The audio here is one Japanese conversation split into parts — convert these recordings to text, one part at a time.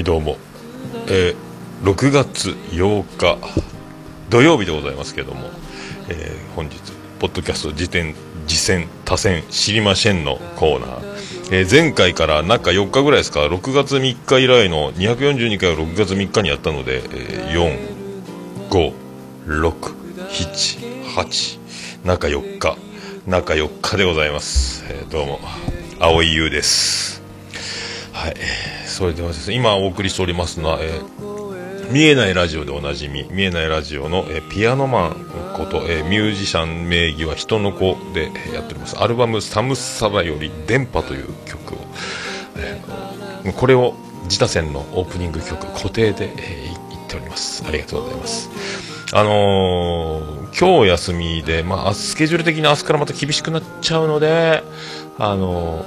いどうも、えー、6月8日土曜日でございますけども、えー、本日ポッドキャスト辞典次戦多戦知りませんのコーナー、えー、前回から中4日ぐらいですか6月3日以来の242回を6月3日にやったので、えー、45678中4日中4日でございます、えー、どうも。青井優です。はい。それではです。ね今お送りしておりますのは、えー、見えないラジオでおなじみ見えないラジオの、えー、ピアノマンこと、えー、ミュージシャン名義は人の子でやっております。アルバム「寒さだより電波」という曲を、え、これを自他戦のオープニング曲固定で、えー、言っております。ありがとうございます。あのー、今日休みで、まあ、スケジュール的に明日からまた厳しくなっちゃうので、あのー、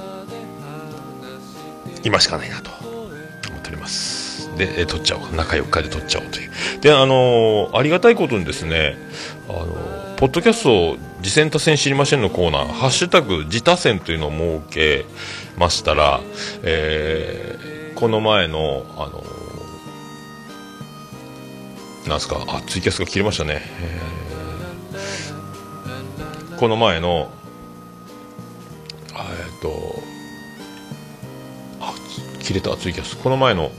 今しかないなと。で、え撮っちゃおう。中4日で撮っちゃおうという。であのー、ありがたいことにですねあのー、ポッドキャスト次戦多戦知りませんのコーナーハッシュタグ自他戦というのを設けましたら、えー、この前のあのなんすかあツイキャスが切れましたね、えー、この前のえっと切れたツイキャスこの前の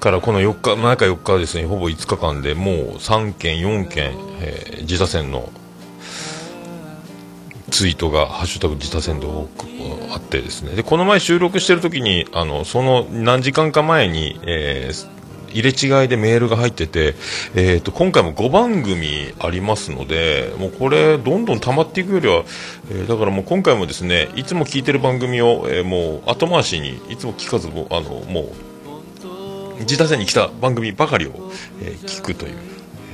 からこの4日、中4日ですね、ほぼ5日間でもう3件、4件、えー、自他戦のツイートが、ハッシュタグ自他戦で多くあってですね、で、この前収録してる時に、あの、その何時間か前に、えー、入れ違いでメールが入ってて、えーと、今回も5番組ありますのでもうこれどんどん溜まっていくよりは、えー、だからもう今回もですねいつも聞いてる番組を、えー、もう後回しにいつも聞かずもあのもう自他戦に来た番組ばかりを、えー、聞くという、え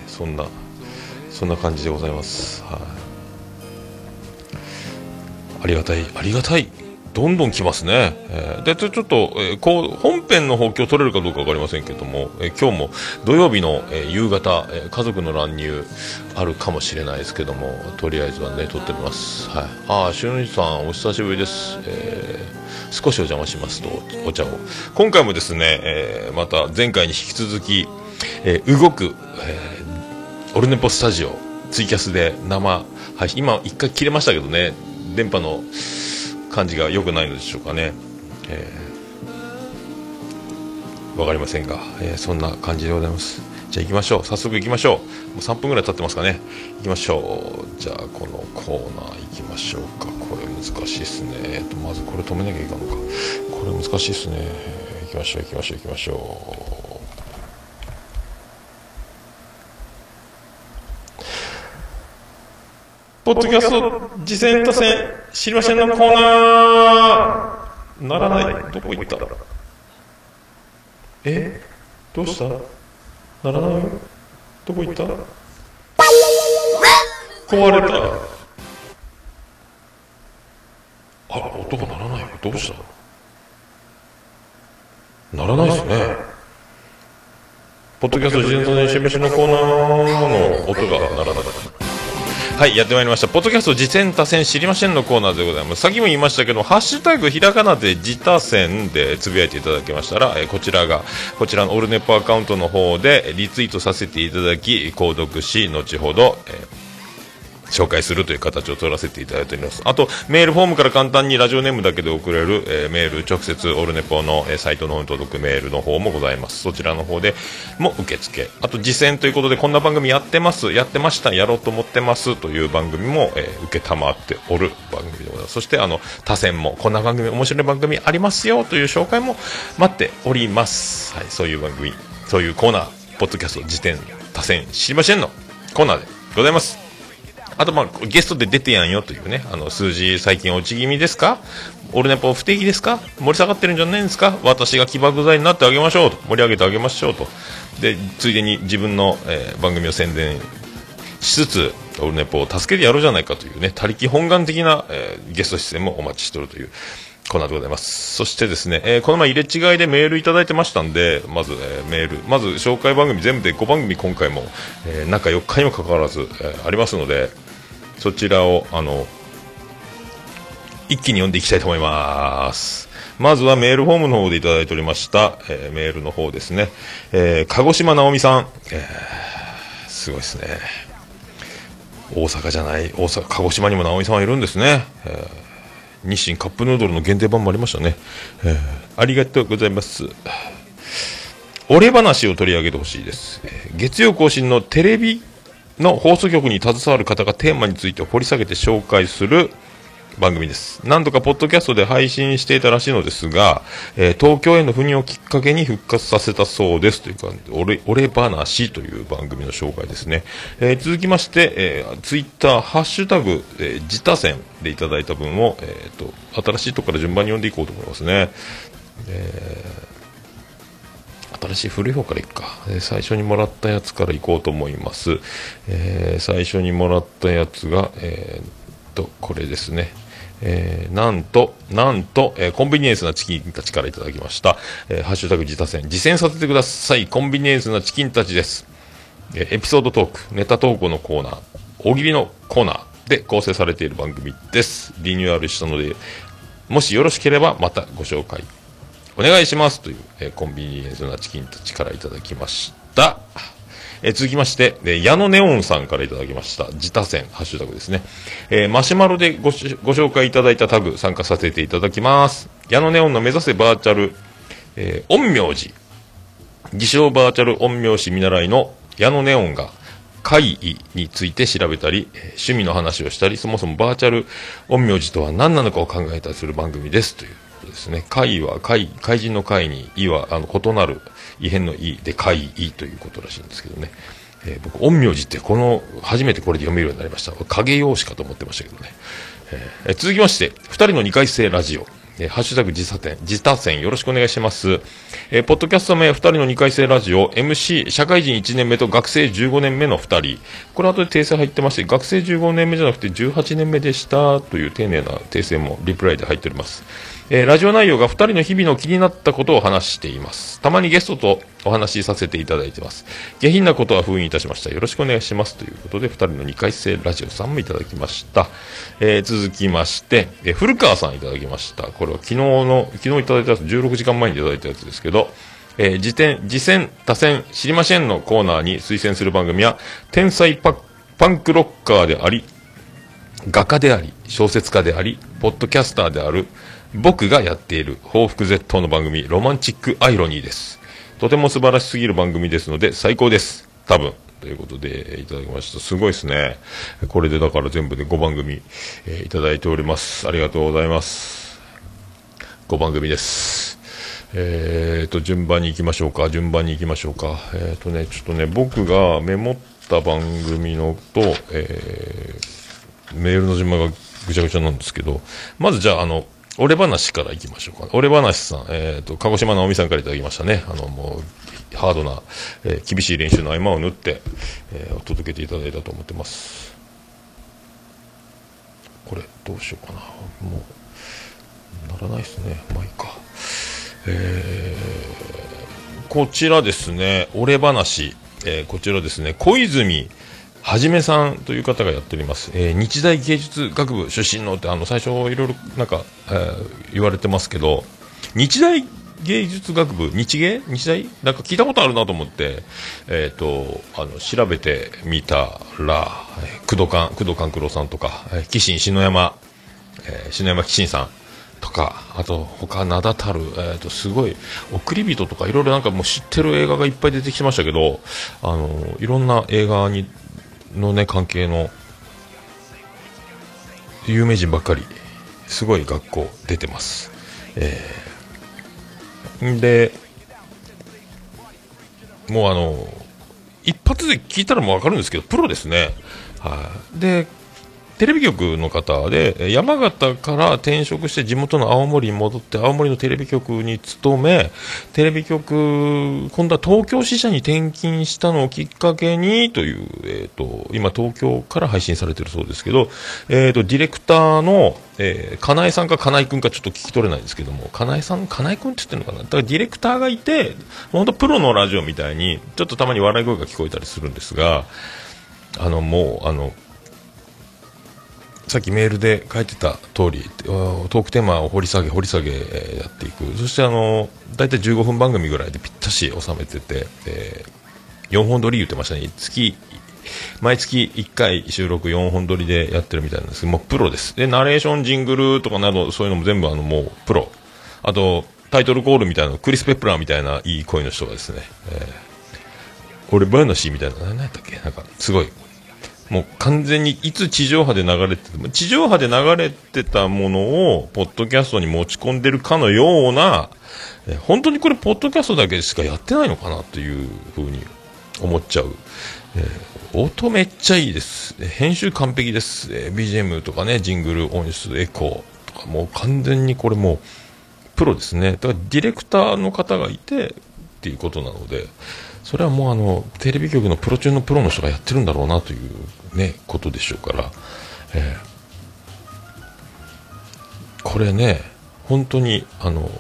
ー、そんなそんな感じでございます。はい、ありがたいありがたいどんどん来ますね。えー、で、ちょっと、えー、こう、本編の方今日取れるかどうかわかりませんけども、えー、今日も土曜日の、え夕方、え家族の乱入あるかもしれないですけども、とりあえずはね、撮っております。はい。ああ、しゅんさん、お久しぶりです。え少しお邪魔しますと、お茶を。今回もですね、えまた前回に引き続き、え動く、えオルネポスタジオ、ツイキャスで生配信、今一回切れましたけどね、電波の、感じが良くないのでしょうかね。えー、分かりませんが、えー、そんな感じでございます。じゃあ行きましょう。早速行きましょう。もう3分ぐらい経ってますかね。行きましょう。じゃあこのコーナー行きましょうか。これ難しいですね。えっと、まずこれ止めなきゃいかんのか。これ難しいですね。行きましょう、行きましょう、行きましょう。ポッドキャスト次戦多戦知りませんのコーナー。ならない。どこ行った？え？どうした？ならない？どこ行った？壊れた。あら音が鳴らない。どうした？ならないですね。ポッドキャスト次戦多戦知りませんのコーナーの音が鳴らない。はいやってまいりました。ポッドキャスト次戦多戦知りませんのコーナーでございます。さっきも言いましたけどハッシュタグひらがなで自他戦でつぶやいていただけましたら、えこちらがこちらのオルネポアカウントの方でリツイートさせていただき購読し後ほど、えー紹介するという形を取らせていただいております。あとメールフォームから簡単にラジオネームだけで送れる、えー、メール直接オルネポの、えー、サイトの方に届くメールの方もございます。そちらの方でも受付。あと実践ということでこんな番組やってます。やってました。やろうと思ってます。という番組も、えー、受けたまっておる番組でございます。そしてあの他選もこんな番組面白い番組ありますよ。という紹介も待っております。はいそういう番組そういうコーナーポッドキャスト辞典他選知りませんのコーナーでございます。あと、まあ、ゲストで出てやんよというね、あの、数字最近落ち気味ですか？俺ネポ不定期ですか？盛り下がってるんじゃないんですか？私が起爆剤になってあげましょうと。盛り上げてあげましょうと。で、ついでに自分の、えー、番組を宣伝しつつ、オルネポを助けてやろうじゃないかというね、他力本願的な、えー、ゲスト出演もお待ちしておるというコーナーでございます。そしてですね、えー、この前入れ違いでメールいただいてましたんで、まず、えー、メール、まず紹介番組全部で5番組今回も、えー、中4日にもかかわらず、えー、ありますので、そちらをあの一気に読んでいきたいと思いますまずはメールフォームの方でいただいておりました、えー、メールの方ですね。えー、鹿児島直美さん。えー、すごいですね。大阪じゃない、大阪、鹿児島にも直美さんはいるんですね。えー、日清カップヌードルの限定版もありましたね。えー、ありがとうございます。俺話を取り上げてほしいです。月曜更新のテレビの放送局に携わる方がテーマについて掘り下げて紹介する番組です。何度かポッドキャストで配信していたらしいのですが、えー、東京への赴任をきっかけに復活させたそうですというか、俺、俺話という番組の紹介ですね。えー、続きまして、えー、ツイッター、ハッシュタグ、えー、自他戦でいただいた分を、えっ、と、新しいところから順番に読んでいこうと思いますね。えー、新しい古い方からいくか、え、最初にもらったやつからいこうと思います、えー、最初にもらったやつが、えー、とこれですねえー、なんと、なんと、えー、コンビニエンスなチキンたちからいただきました。えー、ハッシュタグ自他戦、実践させてください。コンビニエンスなチキンたちです。えエピソードトーク、ネタ投稿のコーナー、大喜利のコーナーで構成されている番組です。リニューアルしたので、もしよろしければまたご紹介お願いしますという、えコンビニエンスなチキンたちからいただきました。え続きまして、え矢野ネオンさんからいただきました、自他戦、ハッシュタグですね。えー、マシュマロでごご紹介いただいたタグ、参加させていただきます。矢野ネオンの目指せバーチャル、えー、陰陽師。自称バーチャル陰陽師見習いの矢野ネオンが、怪異について調べたり、趣味の話をしたり、そもそもバーチャル陰陽師とは何なのかを考えたりする番組ですというですね。怪は怪、怪人の怪に、異はあの異なる異変の異で怪異ということらしいんですけどね。えー、僕、陰陽師ってこの、初めてこれで読めるようになりました。影用紙かと思ってましたけどね。えー、続きまして、二人の二回生ラジオ。えー、ハッシュタグ自他戦、自他戦よろしくお願いします。えー、ポッドキャスト名二人の二回生ラジオ、MC、社会人1年目と学生15年目の二人。これ後で訂正入ってまして、学生15年目じゃなくて18年目でしたという丁寧な訂正もリプライで入っております。えー、ラジオ内容が2人の日々の気になったことを話しています。たまにゲストとお話しさせていただいてます。下品なことは封印いたしました。よろしくお願いします。ということで、2人の2回生ラジオさんもいただきました。えー、続きまして、えー、古川さんいただきました。これは昨日の、昨日いただいたやつ、16時間前にいただいたやつですけど、えー、自転、自戦、多戦、知りませんのコーナーに推薦する番組は、天才パパンクロッカーであり、画家であり、小説家であり、ポッドキャスターである、僕がやっている報復絶倒の番組、ロマンチックアイロニーです。とても素晴らしすぎる番組ですので、最高です。多分。ということで、いただきました。すごいですね。これでだから全部で5番組、えー、いただいております。ありがとうございます。5番組です。えーと、順番に行きましょうか。順番に行きましょうか。えーとね、ちょっとね、僕がメモった番組のと、えー、メールの順番がぐちゃぐちゃなんですけど、まずじゃあ、あの、俺話からいきましょうか。俺話さん、えっ、ー、と、鹿児島直美さんからいただきましたね。あの、もう、ハードな、えー、厳しい練習の合間を縫って、えー、お届けていただいたと思ってます。これ、どうしようかな。もう、ならないですね。まあいいか。えー、こちらですね、俺話、えー、こちらですね、小泉、はじめさんという方がやっております、えー、日大芸術学部出身のってあの最初いろいろなんか、えー、言われてますけど日大芸術学部日芸？日大？なんか聞いたことあるなと思って、えーと、あの調べてみたら、えー、工藤官工藤官九郎さんとか、えー、紀信篠山、えー、篠山紀信さんとかあと他名だたる、えーと、すごい送り人とかいろいろなんかもう知ってる映画がいっぱい出てきましたけどあのいろんな映画にのね関係の有名人ばっかりすごい学校出てます、えー、でもうあの一発で聞いたらもう分かるんですけどプロですね。はい、でテレビ局の方で山形から転職して地元の青森に戻って青森のテレビ局に勤めテレビ局今度は東京支社に転勤したのをきっかけにという、えーと、今東京から配信されているそうですけど、えーと、ディレクターの、えー、金井さんか金井君かちょっと聞き取れないですけども金井さん金井君って言ってるのかな？だからディレクターがいて本当プロのラジオみたいにちょっとたまに笑い声が聞こえたりするんですがあのもうあのさっきメールで書いてた通りトークテーマを掘り下げ掘り下げやっていく。そしてあの大体15分番組ぐらいでぴったし収めてて、えー、4本撮り言ってましたね。月毎月1回収録4本撮りでやってるみたいなんですけどもうプロです。でナレーションジングルとかなどそういうのも全部あのもうプロ。あとタイトルコールみたいなクリス・ペプラーみたいないい声の人がですね、えー、俺話みたいな何やったっけ？なんかすごいもう完全にいつ地上波で流れてても地上波で流れてたものをポッドキャストに持ち込んでるかのような、え本当にこれポッドキャストだけしかやってないのかなというふうに思っちゃう、えー、音めっちゃいいです。編集完璧です、えー、BGM とかねジングル音質エコーとかもう完全にこれもうプロですね。だからディレクターの方がいてっていうことなのでそれはもうあのテレビ局のプロ中のプロの人がやってるんだろうなというねことでしょうから、えー、これね本当にあの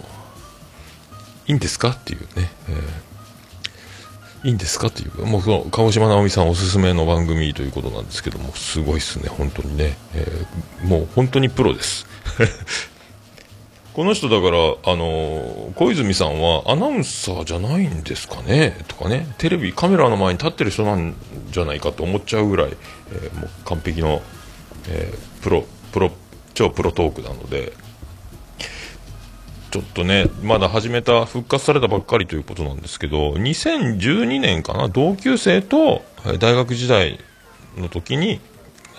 いいんですかっていうね、えー、いいんですかっていうもうその鹿児島直美さんおすすめの番組ということなんですけどもすごいっすね本当にね、えー、もう本当にプロです。この人だから、あの小泉さんはアナウンサーじゃないんですかね？とかね、テレビ、カメラの前に立ってる人なんじゃないかと思っちゃうぐらい、えー、もう完璧の、えー、プロ、プロ、超プロトークなので、ちょっとね、まだ始めた、復活されたばっかりということなんですけど、2012年かな、同級生と大学時代の時に、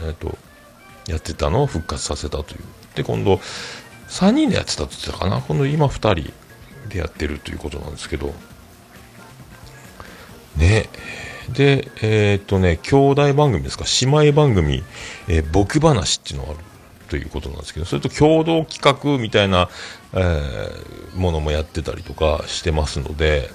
えっ、ー、と、やってたのを復活させたという。で、今度、3人でやってたって言ってたかな？この今2人でやってるということなんですけど。ね。でえー、っとね兄弟番組ですか？姉妹番組「えー、僕話」っていうのがあるということなんですけどそれと共同企画みたいな、えー、ものもやってたりとかしてますので、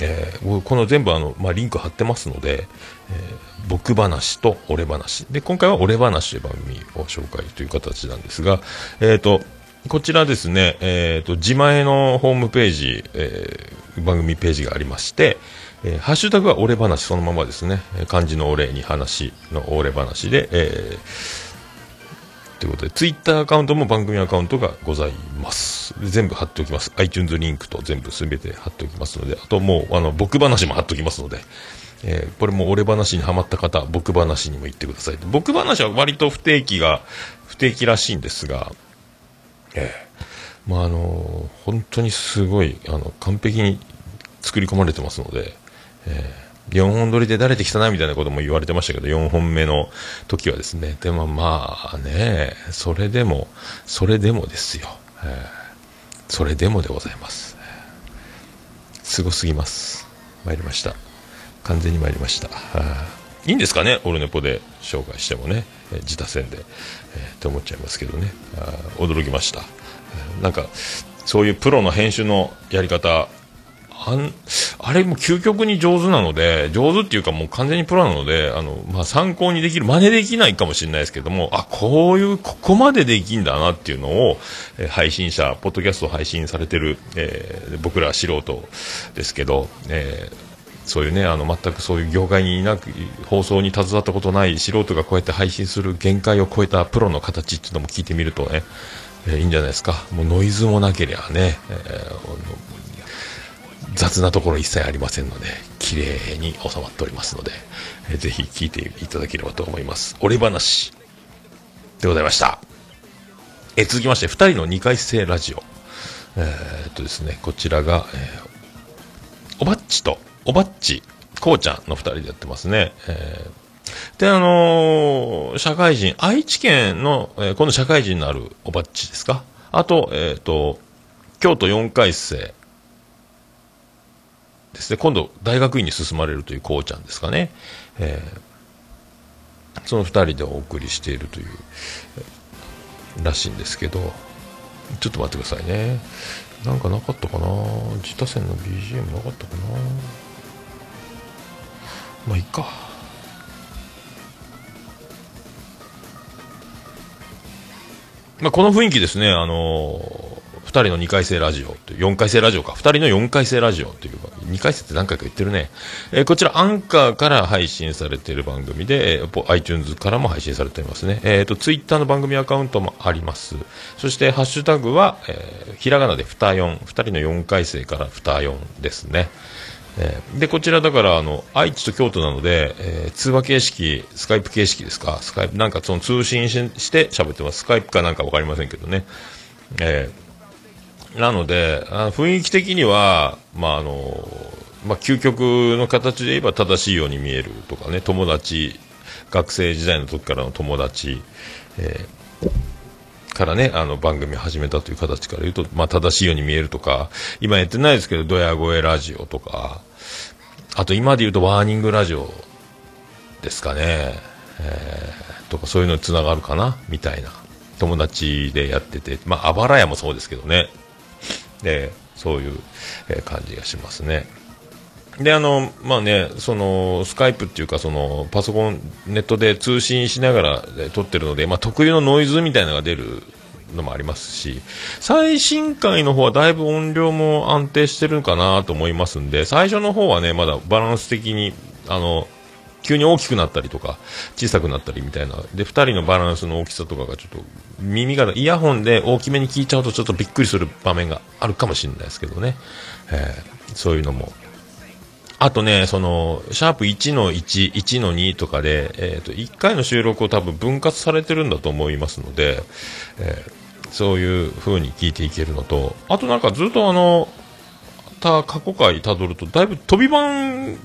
えー、この全部あの、まあ、リンク貼ってますので、えー、僕話と俺話。で今回は俺話という番組を紹介という形なんですが、えーとこちらですね、えっ、ー、と、自前のホームページ、えー、番組ページがありまして、えー、ハッシュタグは俺話そのままですね。漢字のお礼に話の俺話で、えー、ということで、ツイッターアカウントも番組アカウントがございます。全部貼っておきます。iTunes リンクと全部すべて貼っておきますので、あともう、あの、僕話も貼っておきますので、えー、これも俺話にはまった方、僕話にも言ってください。僕話は割と不定期が、不定期らしいんですが、ええ。まああの本当にすごいあの完璧に作り込まれてますので、えー、4本撮りで慣れてきたなみたいなことも言われてましたけど4本目の時はですね。でもまあねそれでもそれでもですよ、えー、それでもでございます。すごすぎます。参りました。完全に参りました。いいんですかね？オルネポで紹介してもね。自他戦で、えー、って思っちゃいますけどね。驚きました、なんかそういうプロの編集のやり方あんあれも究極に上手なので上手っていうかもう完全にプロなのであの、まあ、参考にできる真似できないかもしれないですけどもあこういうここまでできんだなっていうのを、え、配信者ポッドキャスト配信されてる、えー、僕ら素人ですけど、えーそういうねあの全くそういう業界にいなく放送に携わったことない素人がこうやって配信する限界を超えたプロの形っていうのも聞いてみるとね、えー、いいんじゃないですか。もうノイズもなければね、えー、雑なところ一切ありませんので綺麗に収まっておりますので、えー、ぜひ聞いていただければと思います。俺話でございました。え続きまして2人の2回生ラジオ。えー、っとですねこちらが、えー、おばっちとおばっち、こうちゃんの2人でやってますね。えー、で、あのー、社会人、愛知県の、えー、今度社会人のあるおばっちですか？あと、えっ、ー、と、京都4回生ですね。今度、大学院に進まれるというこうちゃんですかね。えー、その2人でお送りしているという、らしいんですけど、ちょっと待ってくださいね。なんかなかったかな？自他線の BGM なかったかな？まあいいかまあこの雰囲気ですねあのー、2人の2回生ラジオという4回生ラジオか2人の4回生ラジオという2回生って何回か言ってるね。えー、こちらアンカーから配信されている番組で、えー、iTunes からも配信されていますね。えっ、ー、と、Twitter の番組アカウントもあります。そして、ハッシュタグは、えー、ひらがなでふた4、2人の4回生からふた4ですね。えー、で、こちらだから、あの、愛知と京都なので、えー、通話形式、スカイプ形式ですか、スカイプ、なんかその通信しして喋ってます。スカイプかなんかわかりませんけどね。えー、なので、あの雰囲気的には、まあ、あの、まあ、究極の形で言えば正しいように見えるとかね、友達、学生時代の時からの友達、えー、からね、あの番組始めたという形から言うと、まあ、正しいように見えるとか、今やってないですけど、ドヤ声ラジオとか、あと今で言うとワーニングラジオですかね、えー、とかそういうのにつながるかな、みたいな。友達でやってて、まあ、あばら屋もそうですけどね。で、そういう、感じがしますね。で、あの、まあね、その、スカイプっていうか、その、パソコン、ネットで通信しながら撮ってるので、まあ、特有のノイズみたいなのが出るのもありますし、最新回の方はだいぶ音量も安定してるかなと思いますんで、最初の方はね、まだバランス的に、あの、急に大きくなったりとか、小さくなったりみたいな。で、2人のバランスの大きさとかがちょっと、耳が、イヤホンで大きめに聞いちゃうとちょっとびっくりする場面があるかもしれないですけどね。えー、そういうのも。あとね、その、シャープ1の1、1の2とかで、えっ、ー、と、1回の収録を多分分割されてるんだと思いますので、えー、そういう風に聞いていけるのと、あとなんかずっとあの、た過去回たどると、だいぶ飛び版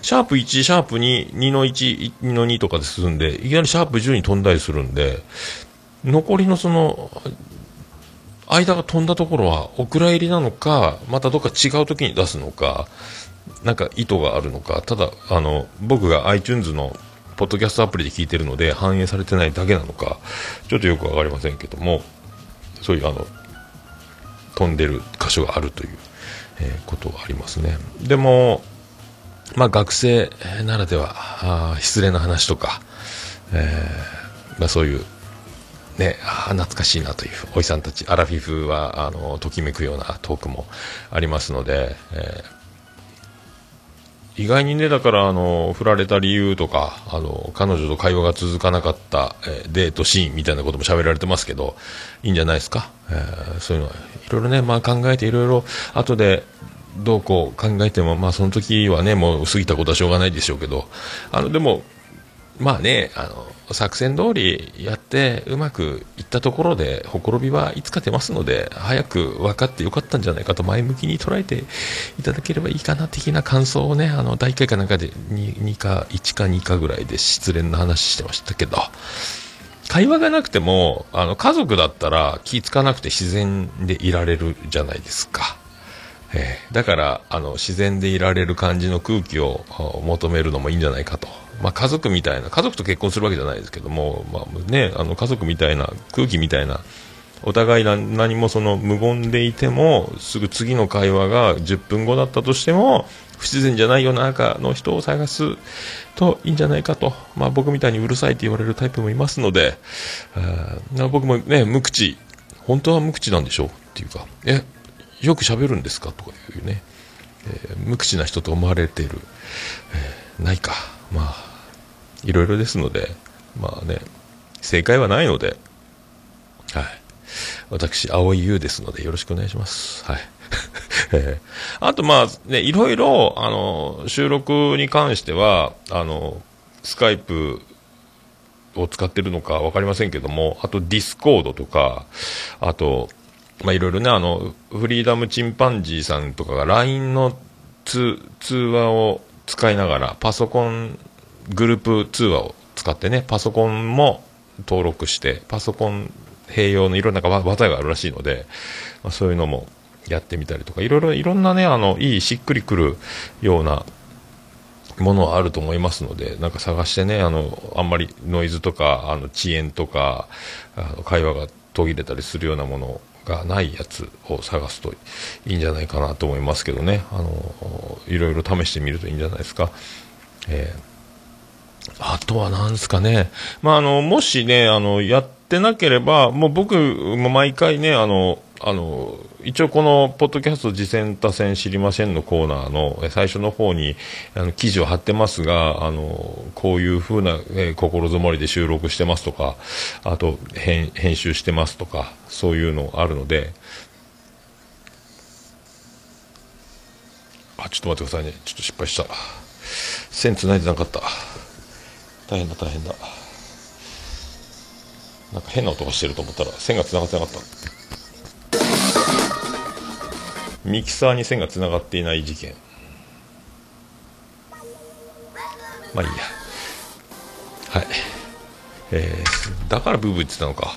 シャープ1、シャープ2、2の1、2の2とかで進んで、いきなりシャープ10に飛んだりするんで、残りのその、間が飛んだところは、お蔵入りなのか、またどっか違う時に出すのか、なんか意図があるのか、ただ、あの、僕が iTunes のポッドキャストアプリで聞いてるので反映されてないだけなのか、ちょっとよくわかりませんけども、そういうあの、飛んでる箇所があるという、えー、ことがありますね。でも、まあ、学生ならではあ失礼な話とか、えーまあ、そういう、ね、あ懐かしいなというおじさんたちアラフィフはあのときめくようなトークもありますので、えー、意外にねだからあの振られた理由とかあの彼女と会話が続かなかった、えー、デートシーンみたいなことも喋られてますけどいいんじゃないですか、えー、そういうのは。いろいろね、まあ、考えていろいろ後でどうこう考えても、まあ、その時はね、もう過ぎたことはしょうがないでしょうけど、あの、でも、まあね、あの、作戦通りやってうまくいったところで、ほころびはいつか出ますので、早く分かってよかったんじゃないかと前向きに捉えていただければいいかな的な感想をね、あの、第1回かなんかで 2, 2か、1か2かぐらいで失恋の話してましたけど、会話がなくても、あの、家族だったら気ぃつかなくて自然でいられるじゃないですか。えー、だからあの自然でいられる感じの空気を求めるのもいいんじゃないかと、まあ、家族みたいな家族と結婚するわけじゃないですけども、まあね、あの家族みたいな空気みたいなお互い何もその無言でいてもすぐ次の会話が10分後だったとしても不自然じゃないような中の人を探すといいんじゃないかと、まあ、僕みたいにうるさいって言われるタイプもいますので僕もね無口。本当は無口なんでしょう。っていうかえよく喋るんですか？とかいうね、えー、無口な人と思われている、えー、ないか。まあ、いろいろですので、まあね、正解はないので、はい。私、青井優ですので、よろしくお願いします。はい。えー、あと、まあ、ね、いろいろ、あの、収録に関しては、あの、スカイプを使ってるのか分かりませんけども、あと、ディスコードとか、あと、まあいろいろね、あの、フリーダムチンパンジーさんとかが LINE の通話を使いながら、パソコン、グループ通話を使ってね、パソコンも登録して、パソコン併用のいろんな技があるらしいので、まあ、そういうのもやってみたりとか、いろいろ、いろんなね、あの、いい、しっくりくるようなものはあると思いますので、なんか探してね、あの、あんまりノイズとか、あの、遅延とか、あの会話が途切れたりするようなものがないやつを探すといいんじゃないかなと思いますけどね、あのいろいろ試してみるといいんじゃないですか。えー、あとは何ですかね、まあ、あのもしねあのやってなければ、もう僕も毎回ねあのあの、一応この、ポッドキャスト次戦多戦知りませんのコーナーの最初の方に、あの、記事を貼ってますが、あの、こういう風な、えー、心づもりで収録してますとか、あと、編、編集してますとか、そういうのあるので、あ、ちょっと待ってくださいね。ちょっと失敗した。線繋いでなかった。大変だ、大変だ。なんか変な音がしてると思ったら線が繋がってなかった。ミキサーに線がつながっていない事件まあいいやはいえー、だからブーブー言ってたのか、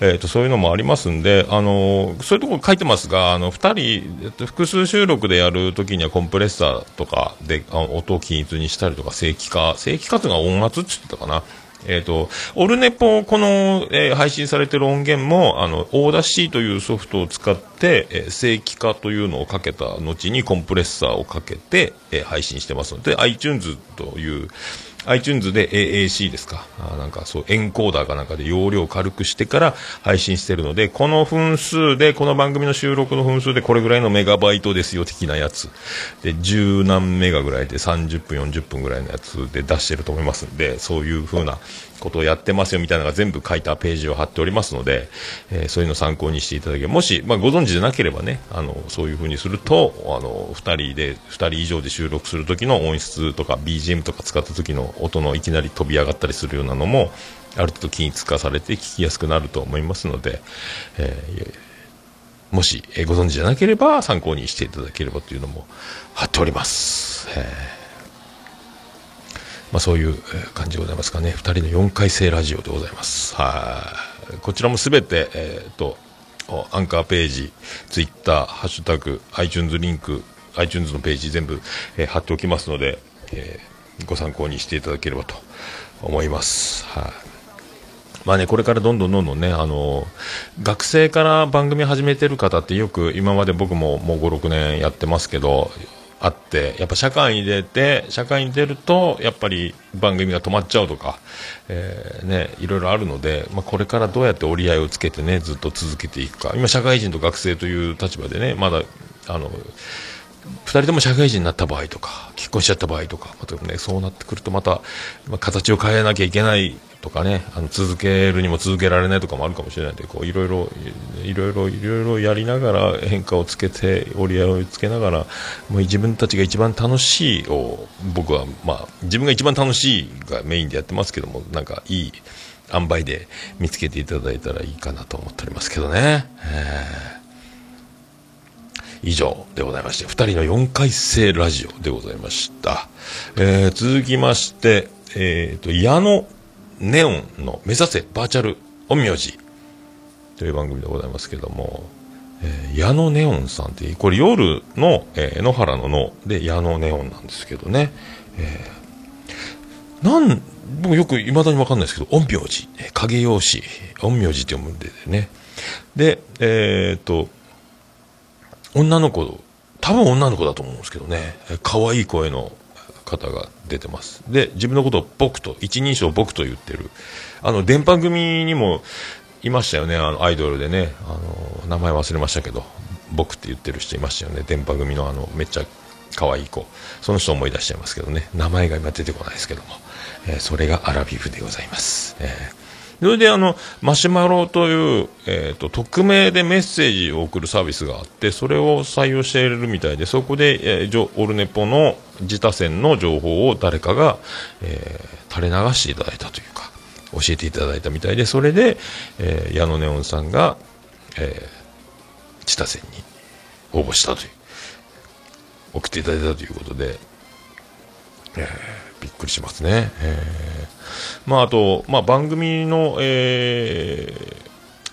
えーと、そういうのもありますんで、あの、そういうところ書いてますが、あの2人、複数収録でやるときにはコンプレッサーとかであ音を均一にしたりとか、正規化、正規化というのは音圧って言ってたかな、え、ー、と、オルネポ、この、えー、配信されてる音源も、あの、 Audacity というソフトを使って、えー、正規化というのをかけた後にコンプレッサーをかけて、えー、配信してますので、iTunes という、iTunes で AAC ですか？あなんかそう、エンコーダーかなんかで容量を軽くしてから配信してるので、この分数で、この番組の収録の分数でこれぐらいのメガバイトですよ的なやつ。で、十何メガぐらいで30分、40分ぐらいのやつで出してると思いますんで、そういう風なことをやってますよみたいなのが全部書いたページを貼っておりますので、えー、そういうのを参考にしていただけもし、まあ、ご存知でなければね、あの、そういう風にすると、あの、二人で、二人以上で収録する時の音質とか BGM とか使った時の音のいきなり飛び上がったりするようなのも、ある程度均一化されて聞きやすくなると思いますので、えー、もし、ご存知じゃなければ参考にしていただければというのも貼っております。えーまあ、そういう感じでございますかね。2人の4回生ラジオでございます。はい。こちらもすべて、え、ー、と、アンカーページ、ツイッター、ハッシュタグ、iTunes リンク、iTunes のページ全部、えー、貼っておきますので、えー、ご参考にしていただければと思います。は。まあね、これからどんどんどんどんね、あの学生から番組始めてる方ってよく今まで僕ももう5、6年やってますけど、あって、やっぱ社会に出て、社会に出ると、やっぱり番組が止まっちゃうとか、えー、ね、いろいろあるので、まあ、これからどうやって折り合いをつけてね、ずっと続けていくか。今、社会人と学生という立場でね、まだ、あの、2人とも社会人になった場合とか、結婚しちゃった場合とか、またね、そうなってくるとまた、まあ、形を変えなきゃいけないとかね、あの続けるにも続けられないとかもあるかもしれないんで、こういろいろ、いろいろ、いろいろやりながら変化をつけて、折り合いをつけながら、もう自分たちが一番楽しいを、僕は、まあ、自分が一番楽しいがメインでやってますけども、なんかいい塩梅で見つけていただいたらいいかなと思っておりますけどね。えー以上でございまして、2人の4回生ラジオでございました。えー、続きまして、えっ、ー、と、矢野ネオンの目指せバーチャル陰陽師という番組でございますけども、えー、矢野ネオンさんって、これ夜の、えー、野原の野で矢野ネオンなんですけどね、えー、なん、僕よく未だにわかんないですけど、陰陽師、影陽師、陰陽師って読むんでね。で、えー、っと、女の子、多分女の子だと思うんですけどね、可愛い声の方が出てます。で、自分のことを僕と、一人称僕と言ってる。あの、電波組にもいましたよね、あの、アイドルでね。あの、名前忘れましたけど、僕って言ってる人いましたよね。電波組のあの、めっちゃ可愛い子。その人思い出しちゃいますけどね。名前が今出てこないですけども。えー、それがアラビフでございます。えーそれであの、マシュマロという、えっ、ー、と、匿名でメッセージを送るサービスがあって、それを採用しているみたいで、そこで、えー、オルネポの自他戦の情報を誰かが、えー、垂れ流していただいたというか、教えていただいたみたいで、それで、えー、矢野ネオンさんが、えー、自他戦に応募したという、送っていただいたということで、えーびっくりしますね。えー、まあ、あと、まあ、番組の、えー、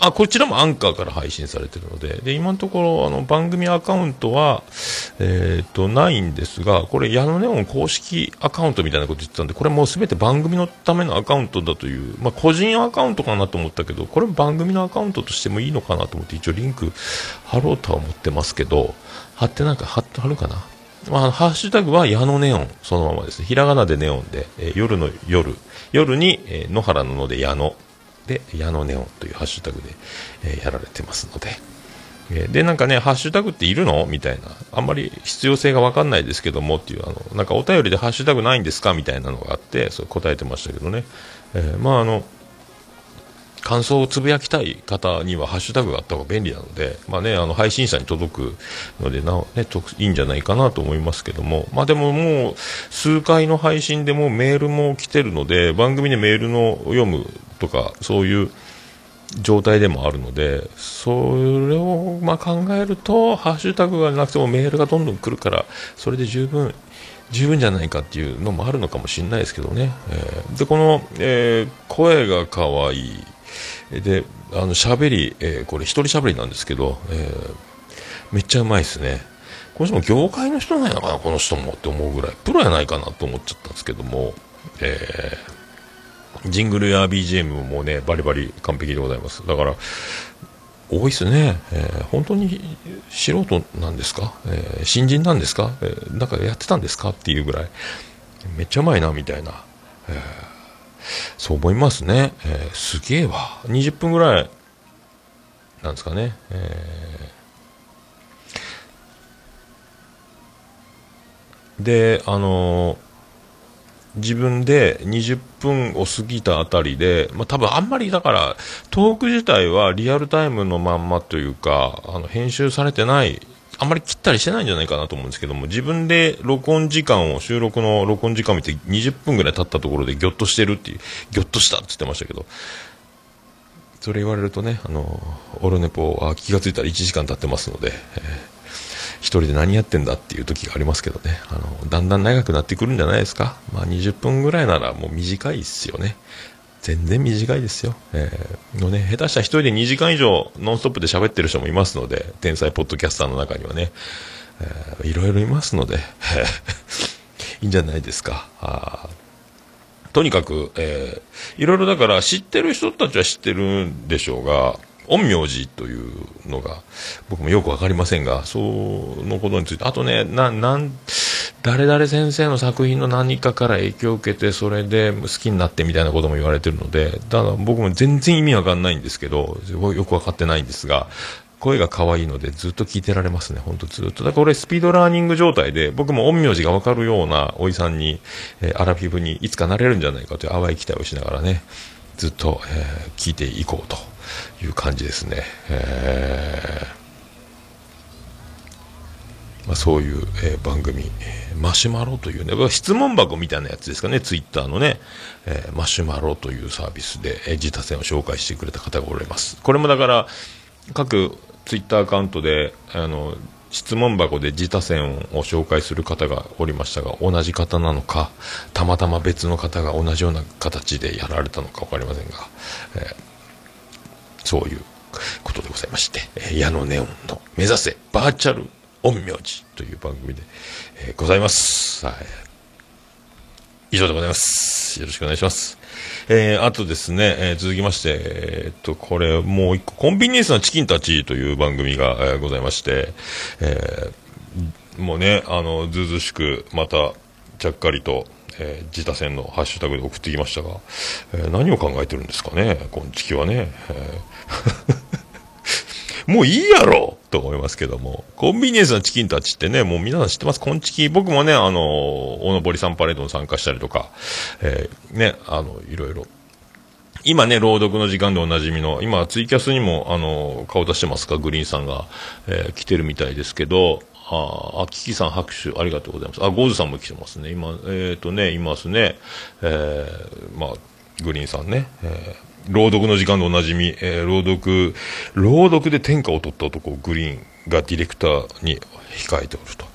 あ、こちらもアンカーから配信されてるので、で、今のところ、あの、番組アカウントは、えっ、ー、と、ないんですが、これ、矢野ネオン公式アカウントみたいなこと言ってたんで、これもうすべて番組のためのアカウントだという、まあ、個人アカウントかなと思ったけど、これ番組のアカウントとしてもいいのかなと思って、一応リンク貼ろうとは思ってますけど、貼ってなんか貼貼るかな？まあ、ハッシュタグは矢野ネオン、そのままです。ひらがなでネオンで、えー、夜の夜、夜に、えー、野原の野で矢野で、矢野ネオンというハッシュタグで、えー、やられてますので、え、で、なんかね、ハッシュタグっているの？みたいな。あんまり必要性がわかんないですけどもっていう、あの、なんかお便りでハッシュタグないんですか？みたいなのがあって、それ答えてましたけどね。え、まああの、感想をつぶやきたい方にはハッシュタグがあった方が便利なので、まあね、あの配信者に届くのでな、ね、いいんじゃないかなと思いますけども、まあ、でももう数回の配信でもメールも来てるので番組でメールの読むとかそういう状態でもあるのでそれをま考えるとハッシュタグがなくてもメールがどんどん来るからそれで十分十分じゃないかっていうのもあるのかもしれないですけどね、えー、でこの、えー、声が可愛いであの喋り、えー、これ一人喋りなんですけど、えー、めっちゃうまいですね。この人も業界の人なんやのかなこの人もって思うぐらい。プロやないかなと思っちゃったんですけども、えー、ジングルや BGM もねバリバリ完璧でございます。だから多いですね、えー、本当に素人なんですか、えー、新人なんですか、えー、なんかやってたんですか？っていうぐらい。めっちゃうまいなみたいな、えーそう思いますね。えー、すげえわ。20分ぐらい、なんですかね。えー、で、あの、自分で20分を過ぎたあたりで、まあ、多分あんまりだから、トーク自体はリアルタイムのまんまというか、あの編集されてないあんまり切ったりしてないんじゃないかなと思うんですけども、自分で録音時間を、収録の録音時間を見て20分ぐらい経ったところでギョッとしてるっていう、ギョッとしたって言ってましたけど、それ言われるとね、あの、オルネポは気がついたら1時間経ってますので、えー、一人で何やってんだっていう時がありますけどね、あの、だんだん長くなってくるんじゃないですか。まあ20分ぐらいならもう短いっすよね。全然短いですよ。えー、のね、下手したら1人で2時間以上ノンストップで喋ってる人もいますので、天才ポッドキャスターの中にはね、えー、いろいろいますので、いいんじゃないですか。あとにかく、えー、いろいろだから知ってる人たちは知ってるんでしょうが、陰陽師というのが、僕もよくわかりませんが、そのことについて、あとね、な、なん、誰々先生の作品の何かから影響を受けて、それで好きになってみたいなことも言われてるので、だ僕も全然意味わかんないんですけど、よくわかってないんですが、声が可愛いのでずっと聞いてられますね、ほんとずっと。だから俺スピードラーニング状態で、僕も陰陽師がわかるようなおじさんに、えー、アラフィフにいつかなれるんじゃないかという淡い期待をしながらね、ずっと、えー、聞いていこうと。いう感じですね。えーまあ、そういう、えー、番組、マシュマロというね、質問箱みたいなやつですかね、ツイッターのね、えー、マシュマロというサービスで、えー、自他戦を紹介してくれた方がおられます。これもだから、各ツイッターアカウントで、あの、質問箱で自他戦を紹介する方がおりましたが、同じ方なのか、たまたま別の方が同じような形でやられたのか分かりませんが、えー、そういうことでございまして、えー、矢野ネオンの目指せバーチャル陰陽師という番組で、えー、ございます。はい。以上でございます。よろしくお願いします。えー、あとですね、えー、続きまして、えー、っと、これ、もう一個、コンビニエンスなチキンたちという番組が、えー、ございまして、えー、もうね、あの、ずうずしく、また、ちゃっかりと、えー、自他戦のハッシュタグで送ってきましたが、えー、何を考えてるんですかね、こんちきはね。えー もういいやろと思いますけども。コンビニエンスのチキンたちってね、もう皆さん知ってますコンチキ。僕もね、あの、おのぼりさんパレードに参加したりとか、えー、ね、あの、いろいろ。今ね、朗読の時間でおなじみの、今、ツイキャスにも、あの、顔出してますか、グリーンさんが、えー、来てるみたいですけど、あ、あ、キキさん拍手ありがとうございます。あ、ゴーズさんも来てますね。今、えっ、ー、とね、いますね。えー、まあ、グリーンさんね。えー朗読の時間でおなじみ、えー、朗読、朗読で天下を取った男、グリーンがディレクターに控えておると。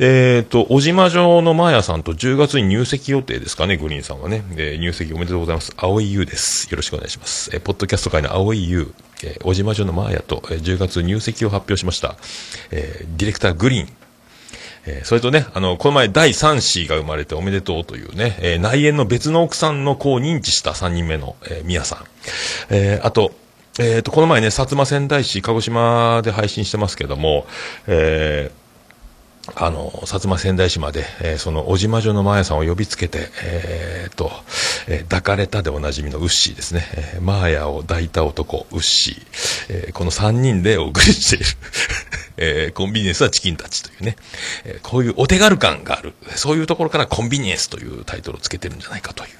えっ、ー、と、小島城のマーヤさんと10月に入籍予定ですかね、グリーンさんはね。えー、入籍おめでとうございます。青い優です。よろしくお願いします。えー、ポッドキャスト界の青い優、えー、小島城のマーヤと、えー、10月入籍を発表しました。えー、ディレクターグリーン。えー、それとね、あの、この前第3子が生まれておめでとうというね、えー、内縁の別の奥さんの子を認知した3人目の、えー、宮さん。えー、あと、えっ、ー、と、この前ね、薩摩仙台市、鹿児島で配信してますけども、え、あの、薩摩仙台市まで、えー、その、小島城のマヤさんを呼びつけて、えー、と、えー、抱かれたでおなじみのウッシーですね、えー、マーヤを抱いた男、ウッシー、えー、この3人でお送りしている えー、コンビニエンスはチキンたちというね、えー、こういうお手軽感がある、そういうところからコンビニエンスというタイトルをつけてるんじゃないかという、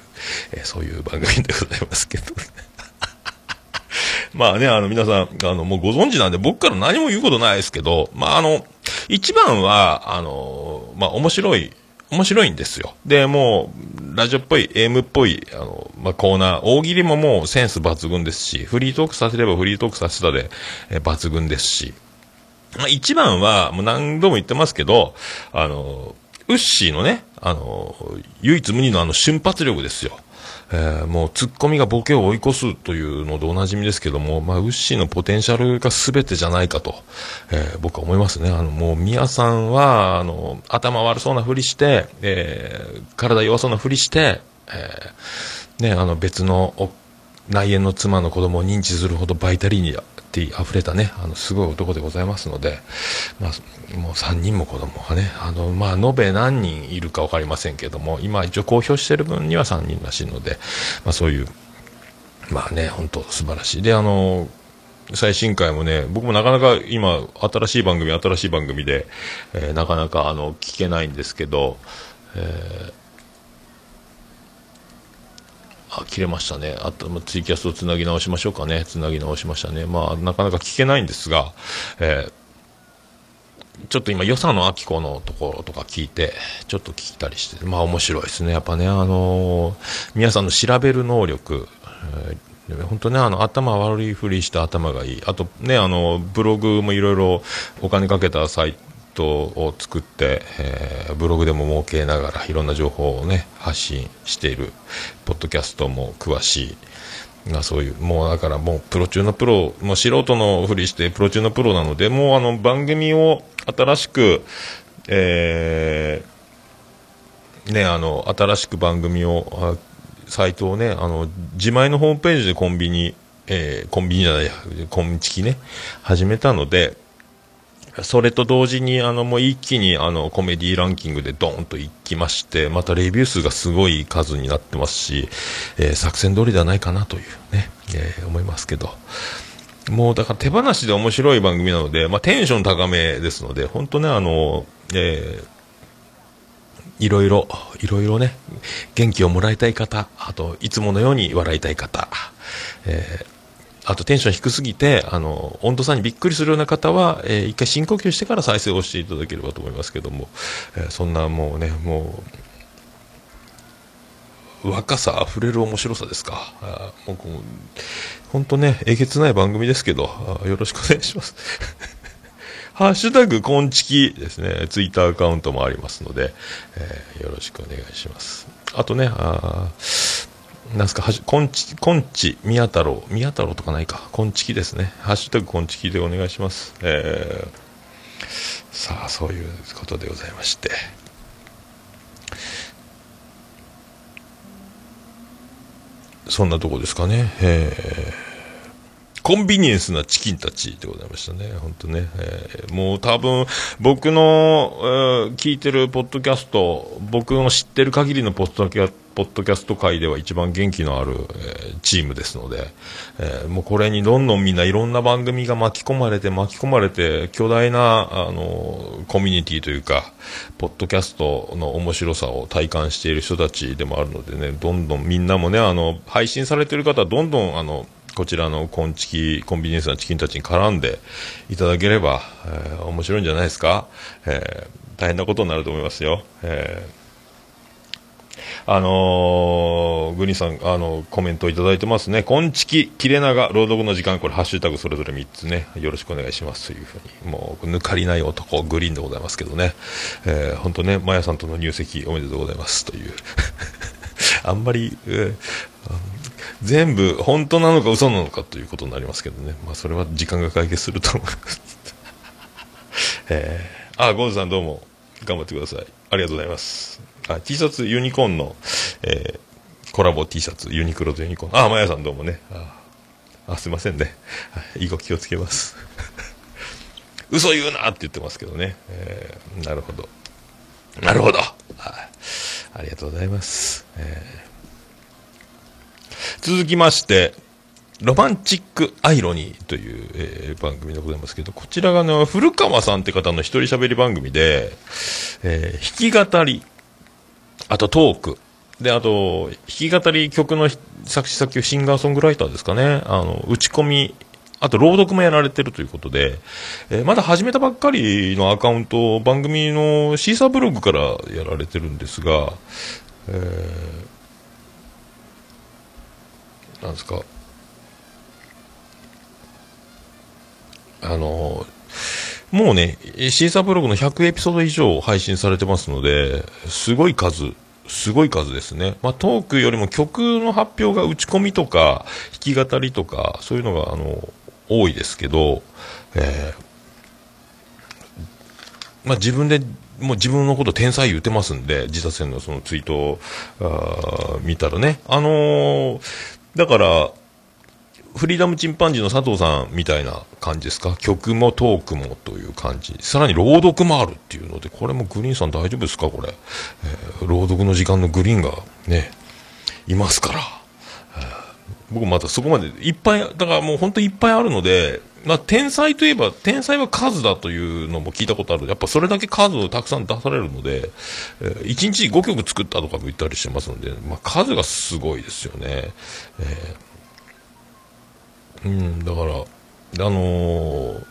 えー、そういう番組でございますけど、まあね、あの皆さん、あのもうご存知なんで僕から何も言うことないですけど、まああの、一番は、あの、まあ面白い、面白いんですよ。で、もう、ラジオっぽい、AM っぽい、あの、まあ、コーナー、大喜利ももうセンス抜群ですし、フリートークさせればフリートークさせたで、え抜群ですし、まあ、一番は、もう何度も言ってますけど、あの、ウッシーのね、あの、唯一無二のあの瞬発力ですよ。えー、もうツッコミがボケを追い越すというのでおなじみですけども、まあ、ウッシーのポテンシャルが全てじゃないかと、えー、僕は思いますね。あの、もう、ミヤさんは、あの、頭悪そうなふりして、えー、体弱そうなふりして、え、ね、あの、別の内縁の妻の子供を認知するほどバイタリーにティ溢れたね、あの、すごい男でございますので、まあ、もう3人も子供がね、あの、まあ、延べ何人いるか分かりませんけども、今一応公表してる分には3人らしいので、まあ、そういう、まあね、本当素晴らしい。で、あの、最新回もね、僕もなかなか今、新しい番組、新しい番組で、えー、なかなかあの、聞けないんですけど、えーあ、切れましたね。あと、ツイキャストつなぎ直しましょうかね。つなぎ直しましたね。まあ、なかなか聞けないんですが、えー、ちょっと今、与謝野明子のところとか聞いて、ちょっと聞いたりして、まあ面白いですね。やっぱね、あのー、皆さんの調べる能力、えー、本当ね、あの、頭悪いふりした頭がいい。あとね、あの、ブログもいろいろお金かけたサイト、トを作って、えー、ブログでも儲けながらいろんな情報をね発信しているポッドキャストも詳しいがそういうもうだからもうプロ中のプロもう素人のふりしてプロ中のプロなのでもうあの番組を新しく、えー、ねあの新しく番組をサイトをねあの自前のホームページでコンビニえー、コンビニじゃない、コンビチキね、始めたので、それと同時に、あの、もう一気に、あの、コメディランキングでドーンといきまして、またレビュー数がすごい数になってますし、えー、作戦通りではないかなというね、えー、思いますけど。もうだから手放しで面白い番組なので、まあ、テンション高めですので、本当ね、あの、えー、いろいろ、いろいろね、元気をもらいたい方、あと、いつものように笑いたい方、えーあとテンション低すぎて、あの、温度差にびっくりするような方は、えー、一回深呼吸してから再生をしていただければと思いますけども、えー、そんなもうね、もう、若さあふれる面白さですか。あもう本当ね、えげつない番組ですけど、よろしくお願いします。ハッシュタグ、こんちきですね、ツイッターアカウントもありますので、えー、よろしくお願いします。あとね、あなんすか、はじ、こんち、こんち、宮太郎、宮太郎とかないか、こんちきですね。ハッシュタグこんちきでお願いします。えー、さあ、そういうことでございまして。そんなとこですかね。えーコンビニエンスなチキンたちでございましたね。本当ね。えー、もう多分、僕の、えー、聞いてるポッドキャスト、僕の知ってる限りのポッドキャストポッドキャスト界では一番元気のある、えー、チームですので、えもうこれにどんどんみんないろんな番組が巻き込まれて巻き込まれて、巨大な、あの、コミュニティというか、ポッドキャストの面白さを体感している人たちでもあるのでね、どんどんみんなもね、あの、配信されてる方はどんどん、あの、こちらのコンチキ、コンビニエンスなチキンたちに絡んでいただければ、えー、面白いんじゃないですか、えー、大変なことになると思いますよ。えーあのー、グニさん、あの、コメントいただいてますね。こんちき、切れ長、朗読の時間、これ、ハッシュタグそれぞれ3つね、よろしくお願いしますというふうに、もう、抜かりない男、グリーンでございますけどね。えー、本当ね、マヤさんとの入籍おめでとうございますという。あんまり、えー、全部本当なのか嘘なのかということになりますけどね、まあ、それは時間が解決すると思いますえー、あゴーズさんどうも頑張ってくださいありがとうございますあ T シャツユニコーンの、えー、コラボ T シャツユニクロとユニコーン。あまやさんどうもね。ああすいませんね、はい、以後気をつけます。嘘言うなって言ってますけどね、えー、なるほど。なるほど、はい、ありがとうございます、えー続きまして、ロマンチックアイロニーという、えー、番組でございますけど、こちらがね、古川さんって方の一人喋り番組で、えー、弾き語り、あとトーク、で、あと、弾き語り曲の作詞作曲シンガーソングライターですかね、あの、打ち込み、あと朗読もやられてるということで、えー、まだ始めたばっかりのアカウント、番組のシーサーブログからやられてるんですが、えー、なんですか、あの、もうね、シーサーブログの100エピソード以上配信されてますので、すごい数、すごい数ですね。まあ、トークよりも曲の発表が打ち込みとか、弾き語りとか、そういうのが、あの、多いですけど、えー、まあ、自分で、もう自分のこと天才言ってますんで、自他戦のそのツイートを、あ見たらね。あのー、だから、フリーダムチンパンジーの佐藤さんみたいな感じですか？曲もトークもという感じ。さらに朗読もあるっていうので、これもグリーンさん大丈夫ですか？これ、えー、朗読の時間のグリーンがね、いますから。えー、僕またそこまでいっぱい、だからもう本当いっぱいあるので、まあ、天才といえば、天才は数だというのも聞いたことある。やっぱそれだけ数をたくさん出されるので、えー、1日5曲作ったとかも言ったりしてますので、まあ、数がすごいですよね。えーうん、だから、あのー、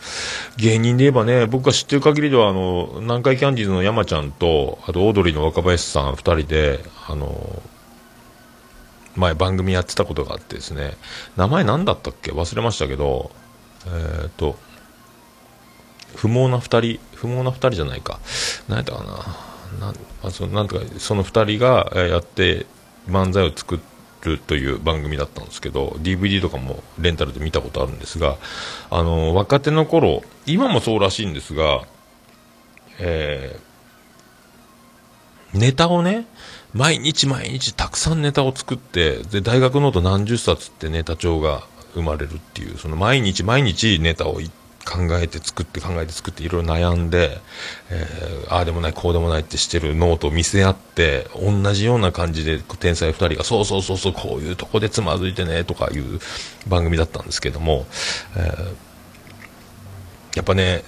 芸人で言えばね、僕が知ってる限りでは、あの、南海キャンディーズの山ちゃんと、あとオードリーの若林さん2人で、あのー、前番組やってたことがあってですね、名前何だったっけ？忘れましたけど、えっ、と、不毛な2人、不毛な2人じゃないか。何やったかな？なんあそなんとか、その2人がやって漫才を作って、るという番組だったんですけど DVD とかもレンタルで見たことあるんですがあの若手の頃今もそうらしいんですが、えー、ネタをね毎日毎日たくさんネタを作ってで大学ノート何十冊ってネタ帳が生まれるっていうその毎日毎日ネタを考えて作って考えて作っていろいろ悩んで、えー、ああでもないこうでもないってしてるノートを見せ合って同じような感じで天才2人がそうそうそうそうこういうとこでつまずいてねとかいう番組だったんですけども、えー、やっぱね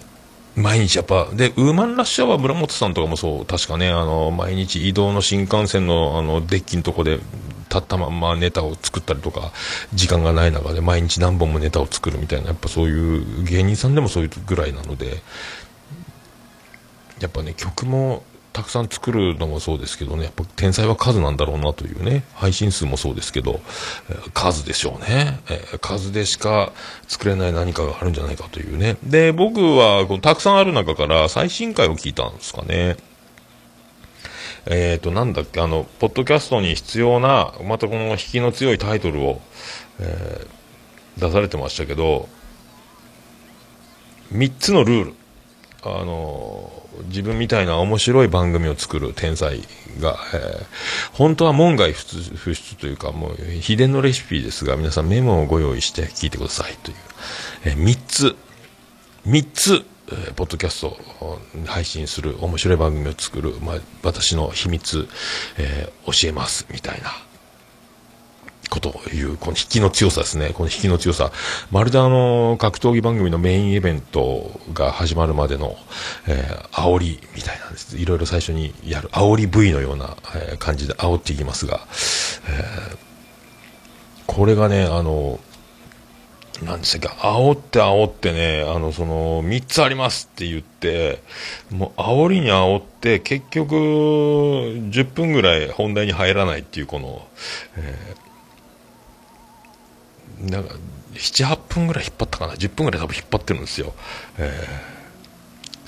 毎日やっぱ、で、ウーマンラッシャーは村本さんとかもそう、確かね、あの、毎日移動の新幹線の、あの、デッキのとこで立ったままネタを作ったりとか、時間がない中で毎日何本もネタを作るみたいな、やっぱそういう芸人さんでもそういうぐらいなので、やっぱね、曲もたくさん作るのもそうですけどね、やっぱ天才は数なんだろうなというね、配信数もそうですけど、えー、数でしょうね、えー、数でしか作れない何かがあるんじゃないかというね。で、僕はこうたくさんある中から最新回を聞いたんですかね。えっ、ー、と、なんだっけ、あの、ポッドキャストに必要な、またこの引きの強いタイトルを、えー、出されてましたけど、3つのルール。あの自分みたいな面白い番組を作る天才が、えー、本当は門外不出というか、もう秘伝のレシピですが、皆さんメモをご用意して聞いてくださいという、えー、3つ、3つ、えー、ポッドキャストを配信する面白い番組を作る、まあ、私の秘密、えー、教えますみたいな。こという、この引きの強さですね。この引きの強さ。まるであの、格闘技番組のメインイベントが始まるまでの、えー、煽りみたいなんです。いろいろ最初にやる、煽り V のような、えー、感じで煽っていきますが、えー、これがね、あの、なんですか、煽って煽ってね、あの、その、3つありますって言って、もう、煽りに煽って、結局、10分ぐらい本題に入らないっていう、この、えー、なんか、7、8分ぐらい引っ張ったかな、10分ぐらい多分引っ張ってるんですよ。えー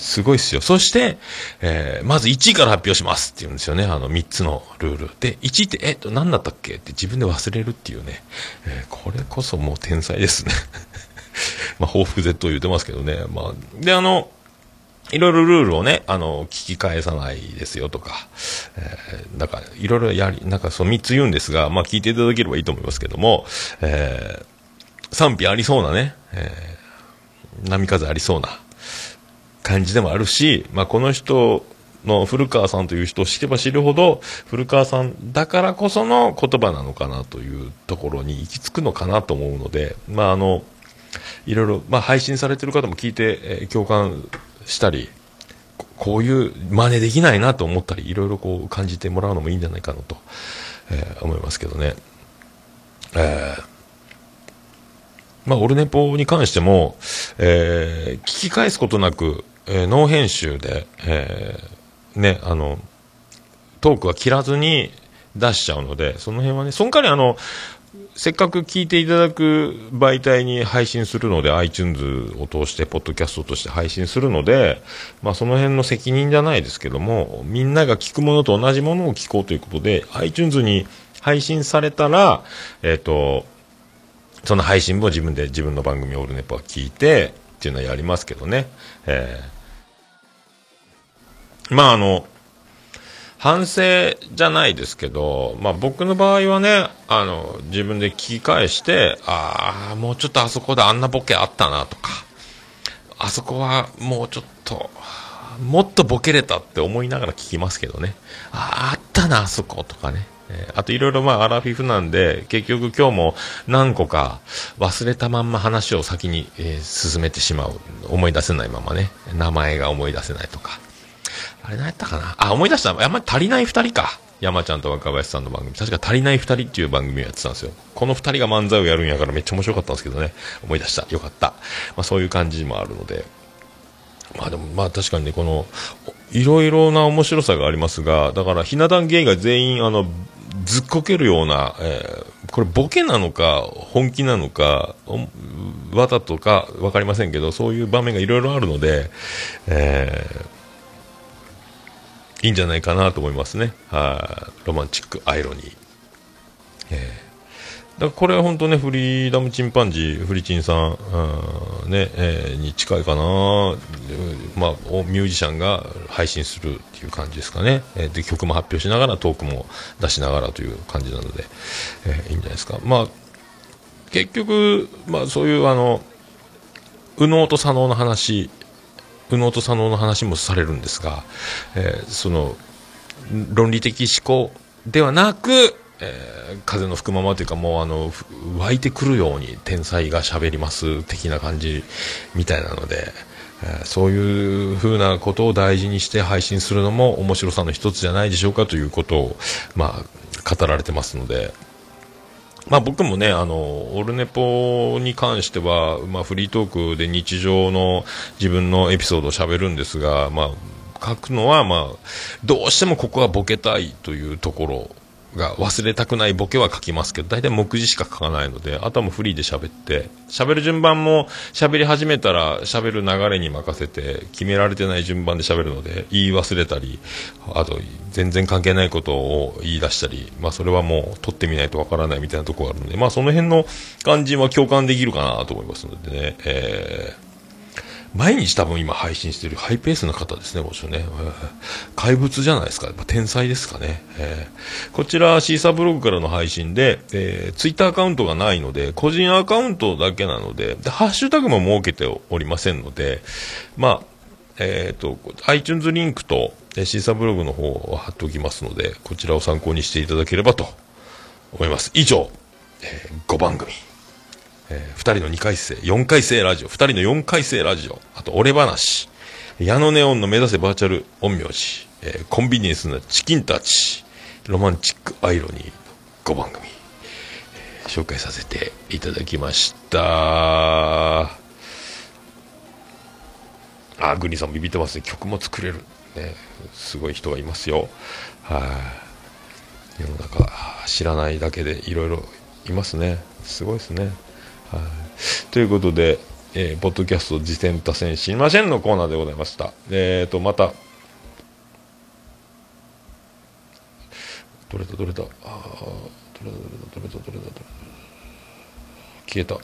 すごいっすよ。そして、えー、まず1位から発表しますって言うんですよね。あの3つのルール。で、1位って、えっと、何だったっけ？って自分で忘れるっていうね。えー、これこそもう天才ですね。まあ、報復 Z を言うてますけどね。まあ、で、あの、いろいろルールをね、あの、聞き返さないですよとか、えー、なんか、いろいろやり、なんかその3つ言うんですが、まあ聞いていただければいいと思いますけども、えー、賛否ありそうなね、えー、波風ありそうな、感じでもあるし、まあ、この人の古川さんという人を知れば知るほど、古川さんだからこその言葉なのかなというところに行き着くのかなと思うので、まあ、あの、いろいろ、まあ、配信されてる方も聞いて、えー、共感したり、こういう真似できないなと思ったり、いろいろこう感じてもらうのもいいんじゃないかなと、えー、思いますけどね。えーまあ、オルネポに関しても、えー、聞き返すことなく、えー、ノー編集で、えー、ね、あの、トークは切らずに出しちゃうので、その辺はね、その代わりあの、せっかく聞いていただく媒体に配信するので、iTunes を通して、ポッドキャストとして配信するので、まあ、その辺の責任じゃないですけども、みんなが聞くものと同じものを聞こうということで、iTunes に配信されたら、えっ、ー、と、その配信も自分で自分の番組オールネポは聞いてっていうのはやりますけどね。えー、まああの、反省じゃないですけど、まあ僕の場合はね、あの、自分で聞き返して、ああ、もうちょっとあそこであんなボケあったなとか、あそこはもうちょっと、もっとボケれたって思いながら聞きますけどね。ああ、あったな、あそことかね。あといろいろまあアラフィフなんで、結局今日も何個か忘れたまんま話を先に、えー、進めてしまう。思い出せないままね。名前が思い出せないとか。あれ何やったかな？あ、思い出した。あんまり足りない二人か。山ちゃんと若林さんの番組。確か足りない二人っていう番組をやってたんですよ。この二人が漫才をやるんやからめっちゃ面白かったんですけどね。思い出した。よかった。まあそういう感じもあるので。まあでもまあ確かにね、この、いろいろな面白さがありますが、だからひな壇芸が全員あの、ずっこけるような、えー、これボケなのか、本気なのか、わざとか分かりませんけど、そういう場面がいろいろあるので、えー、いいんじゃないかなと思いますね。はい、ロマンチックアイロニー。えーだこれは本当ね、フリーダムチンパンジー、フリチンさん、うん、ね、えー、に近いかな、まあ、ミュージシャンが配信するっていう感じですかね。えー、で、曲も発表しながら、トークも出しながらという感じなので、えー、いいんじゃないですか。まあ、結局、まあ、そういう、あの、右脳と左脳の話、右脳と左脳の話もされるんですが、えー、その、論理的思考ではなく、えー、風の吹くままというかもうあの湧いてくるように天才が喋ります的な感じみたいなので、えー、そういう風なことを大事にして配信するのも面白さの一つじゃないでしょうかということを、まあ、語られてますので。まあ、僕もね、あの、オルネポに関しては、まあ、フリートークで日常の自分のエピソードを喋るんですが、まあ、書くのは、まあ、どうしてもここはボケたいというところが忘れたくないボケは書きますけど、大体目次しか書かないので、あとはもうフリーで喋って、喋る順番も喋り始めたら喋る流れに任せて、決められてない順番で喋るので、言い忘れたり、あと全然関係ないことを言い出したり、まあそれはもう撮ってみないとわからないみたいなところがあるので、まあその辺の感じは共感できるかなと思いますのでね、えー毎日多分今配信してるハイペースな方ですね、もちろんね。怪物じゃないですか。やっぱ天才ですかね。えー、こちら、シーサーブログからの配信で、えー、ツイッターアカウントがないので、個人アカウントだけなので、でハッシュタグも設けておりませんので、まあ、えっ、ー、と、iTunes リンクと、えシーサーブログの方を貼っておきますので、こちらを参考にしていただければと思います。以上、えー、5番組。えー、2人の2回生、4回生ラジオ、2人の4回生ラジオ、あと、俺話、矢野ネオンの目指せバーチャル陰陽師、えー、コンビニエンスなチキンたち、ロマンチックアイロニー、5番組、えー、紹介させていただきました。あ、グリーンさんもビビってますね。曲も作れる。ね、すごい人がいますよ。はい、世の中、知らないだけでいろいろいますね。すごいですね。はい、ということで、えー、ポッドキャスト自転多戦知りませんのコーナーでございました。えっ、ー、と、また、どれだどれだあどれだどれだどれだどれだどれだ消えた。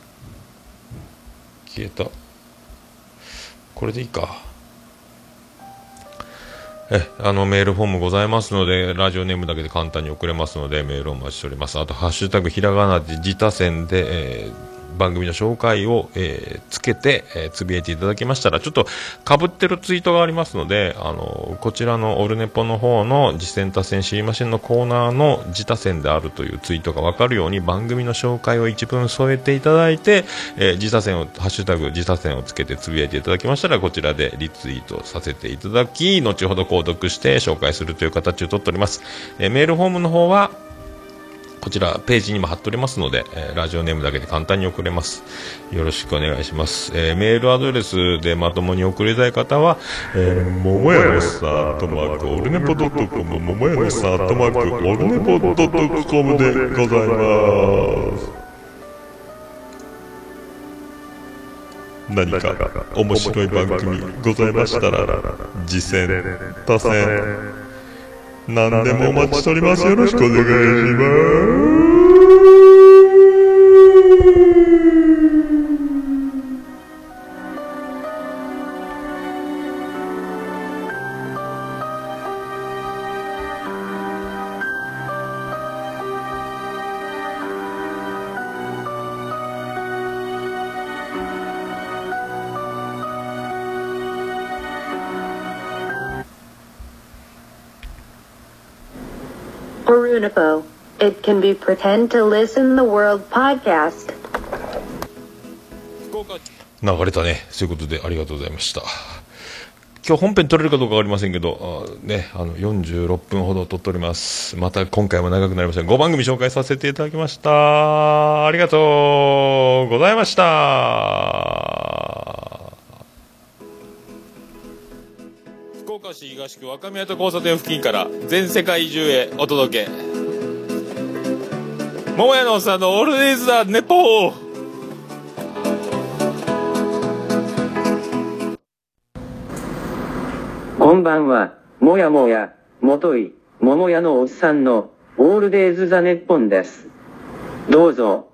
消えた。これでいいか。えあのメールフォームございますのでラジオネームだけで簡単に送れますのでメールをお待ちしております。あと「ハッシュタグひらがなで自他戦で」えー番組の紹介を、えー、つけて、えー、つぶやいていただきましたら、ちょっとかぶってるツイートがありますので、あのこちらのオルネポの方の次戦多戦知りませんのコーナーの自他戦であるというツイートがわかるように番組の紹介を一文添えていただいて、えー、自他戦を、ハッシュタグ自他戦をつけてつぶやいていただきましたら、こちらでリツイートさせていただき、後ほど購読して紹介するという形をとっております。えー、メールフォームの方は、こちらページにも貼っておりますので、えー、ラジオネームだけで簡単に送れます。よろしくお願いします。えー、メールアドレスでまともに送りたい方は、えー、ももやのさーとマーク、オルネポドットコム、ももやのさーとマーク、オルネポドットコムでございます。何か面白い番組ございましたら、次戦、他戦、何でもお待ちしております。よろしくお願いします。Unipo. It can be pretend to listen the world podcast. 流れたね。そういうことでありがとうございました。今日本編撮れるかどうかわかりませんけど、あね、あの、46分ほど撮っております。また今回も長くなりません。5番組紹介させていただきました。ありがとうございました。福岡市東区若宮と交差点付近から全世界中へお届け。桃屋のおっさんのオールディーズ・ザ・ネポー。こんばんは、もやもや、もとい、ももやのおっさんの、オールデイズ・ザ・ネッポンです。どうぞ、